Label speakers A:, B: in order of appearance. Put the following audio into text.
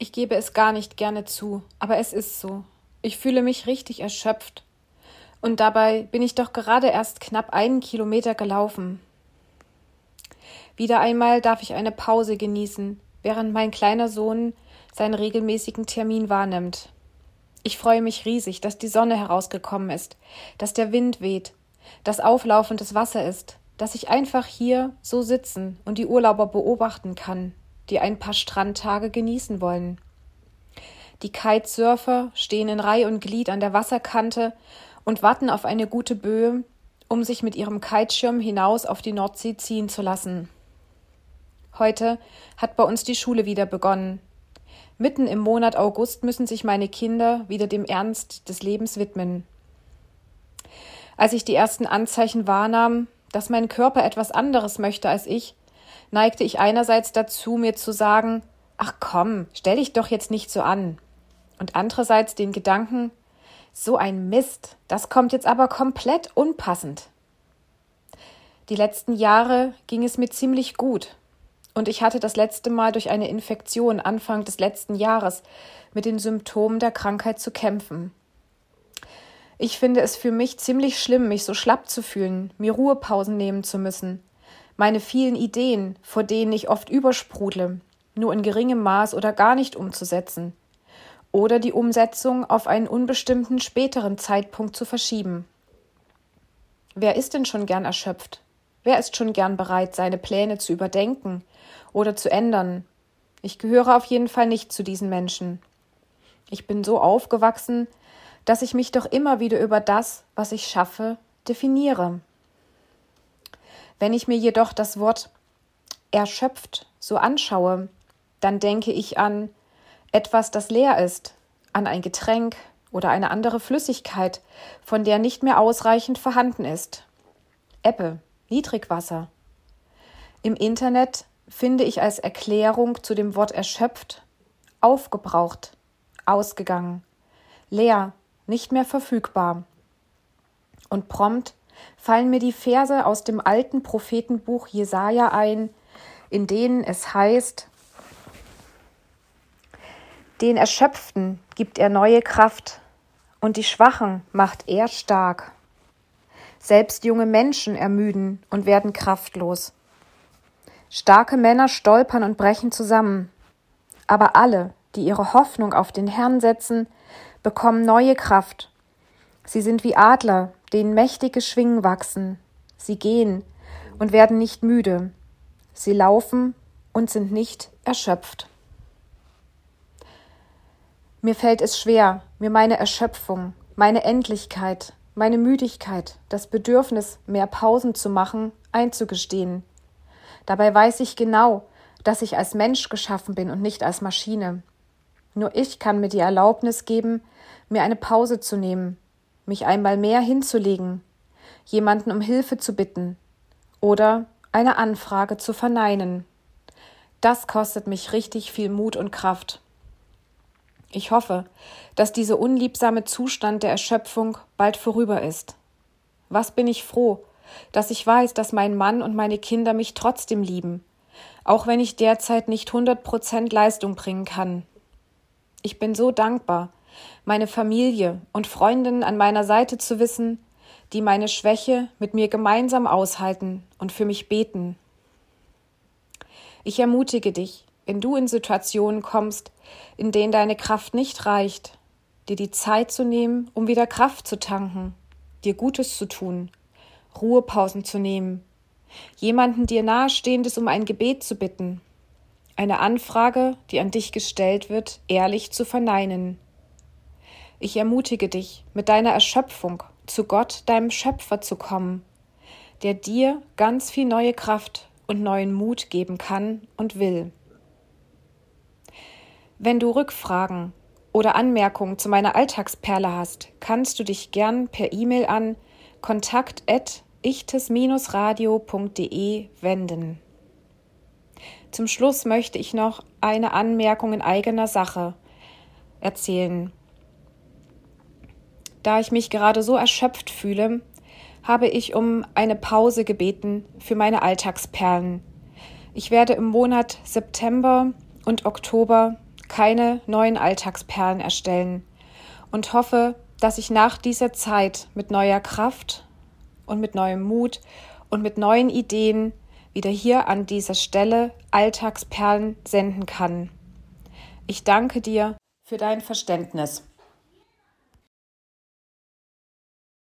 A: Ich gebe es gar nicht gerne zu, aber es ist so. Ich fühle mich richtig erschöpft. Und dabei bin ich doch gerade erst knapp einen Kilometer gelaufen. Wieder einmal darf ich eine Pause genießen, während mein kleiner Sohn seinen regelmäßigen Termin wahrnimmt. Ich freue mich riesig, dass die Sonne herausgekommen ist, dass der Wind weht, dass auflaufendes Wasser ist, dass ich einfach hier so sitzen und die Urlauber beobachten kann die ein paar Strandtage genießen wollen. Die Kitesurfer stehen in Reih und Glied an der Wasserkante und warten auf eine gute Böe, um sich mit ihrem Kiteschirm hinaus auf die Nordsee ziehen zu lassen. Heute hat bei uns die Schule wieder begonnen. Mitten im Monat August müssen sich meine Kinder wieder dem Ernst des Lebens widmen. Als ich die ersten Anzeichen wahrnahm, dass mein Körper etwas anderes möchte als ich, neigte ich einerseits dazu, mir zu sagen, ach komm, stell dich doch jetzt nicht so an. Und andererseits den Gedanken, so ein Mist, das kommt jetzt aber komplett unpassend. Die letzten Jahre ging es mir ziemlich gut. Und ich hatte das letzte Mal durch eine Infektion Anfang des letzten Jahres mit den Symptomen der Krankheit zu kämpfen. Ich finde es für mich ziemlich schlimm, mich so schlapp zu fühlen, mir Ruhepausen nehmen zu müssen, meine vielen Ideen, vor denen ich oft übersprudle, nur in geringem Maß oder gar nicht umzusetzen, oder die Umsetzung auf einen unbestimmten späteren Zeitpunkt zu verschieben. Wer ist denn schon gern erschöpft? Wer ist schon gern bereit, seine Pläne zu überdenken oder zu ändern? Ich gehöre auf jeden Fall nicht zu diesen Menschen. Ich bin so aufgewachsen, dass ich mich doch immer wieder über das, was ich schaffe, definiere. Wenn ich mir jedoch das Wort erschöpft so anschaue, dann denke ich an etwas, das leer ist, an ein Getränk oder eine andere Flüssigkeit, von der nicht mehr ausreichend vorhanden ist. Ebbe, Niedrigwasser. Im Internet finde ich als Erklärung zu dem Wort erschöpft aufgebraucht, ausgegangen, leer, nicht mehr verfügbar. Und prompt fallen mir die Verse aus dem alten Prophetenbuch Jesaja ein, in denen es heißt: Den Erschöpften gibt er neue Kraft und die Schwachen macht er stark. Selbst junge Menschen ermüden und werden kraftlos. Starke Männer stolpern und brechen zusammen. Aber alle, die ihre Hoffnung auf den Herrn setzen, bekommen neue Kraft. Sie sind wie Adler, denen mächtige Schwingen wachsen. Sie gehen und werden nicht müde. Sie laufen und sind nicht erschöpft. Mir fällt es schwer, mir meine Erschöpfung, meine Endlichkeit, meine Müdigkeit, das Bedürfnis, mehr Pausen zu machen, einzugestehen. Dabei weiß ich genau, dass ich als Mensch geschaffen bin und nicht als Maschine. Nur ich kann mir die Erlaubnis geben, mir eine Pause zu nehmen, mich einmal mehr hinzulegen, jemanden um Hilfe zu bitten oder eine Anfrage zu verneinen. Das kostet mich richtig viel Mut und Kraft. Ich hoffe, dass dieser unliebsame Zustand der Erschöpfung bald vorüber ist. Was bin ich froh, dass ich weiß, dass mein Mann und meine Kinder mich trotzdem lieben, auch wenn ich derzeit nicht hundert Prozent Leistung bringen kann. Ich bin so dankbar, meine Familie und Freundinnen an meiner Seite zu wissen, die meine Schwäche mit mir gemeinsam aushalten und für mich beten. Ich ermutige dich, wenn du in Situationen kommst, in denen deine Kraft nicht reicht, dir die Zeit zu nehmen, um wieder Kraft zu tanken, dir Gutes zu tun, Ruhepausen zu nehmen, jemanden dir nahestehendes um ein Gebet zu bitten, eine Anfrage, die an dich gestellt wird, ehrlich zu verneinen ich ermutige dich, mit deiner Erschöpfung zu Gott, deinem Schöpfer, zu kommen, der dir ganz viel neue Kraft und neuen Mut geben kann und will. Wenn du Rückfragen oder Anmerkungen zu meiner Alltagsperle hast, kannst du dich gern per E-Mail an kontakt@ichtes-radio.de wenden. Zum Schluss möchte ich noch eine Anmerkung in eigener Sache erzählen. Da ich mich gerade so erschöpft fühle, habe ich um eine Pause gebeten für meine Alltagsperlen. Ich werde im Monat September und Oktober keine neuen Alltagsperlen erstellen und hoffe, dass ich nach dieser Zeit mit neuer Kraft und mit neuem Mut und mit neuen Ideen wieder hier an dieser Stelle Alltagsperlen senden kann. Ich danke dir für dein Verständnis.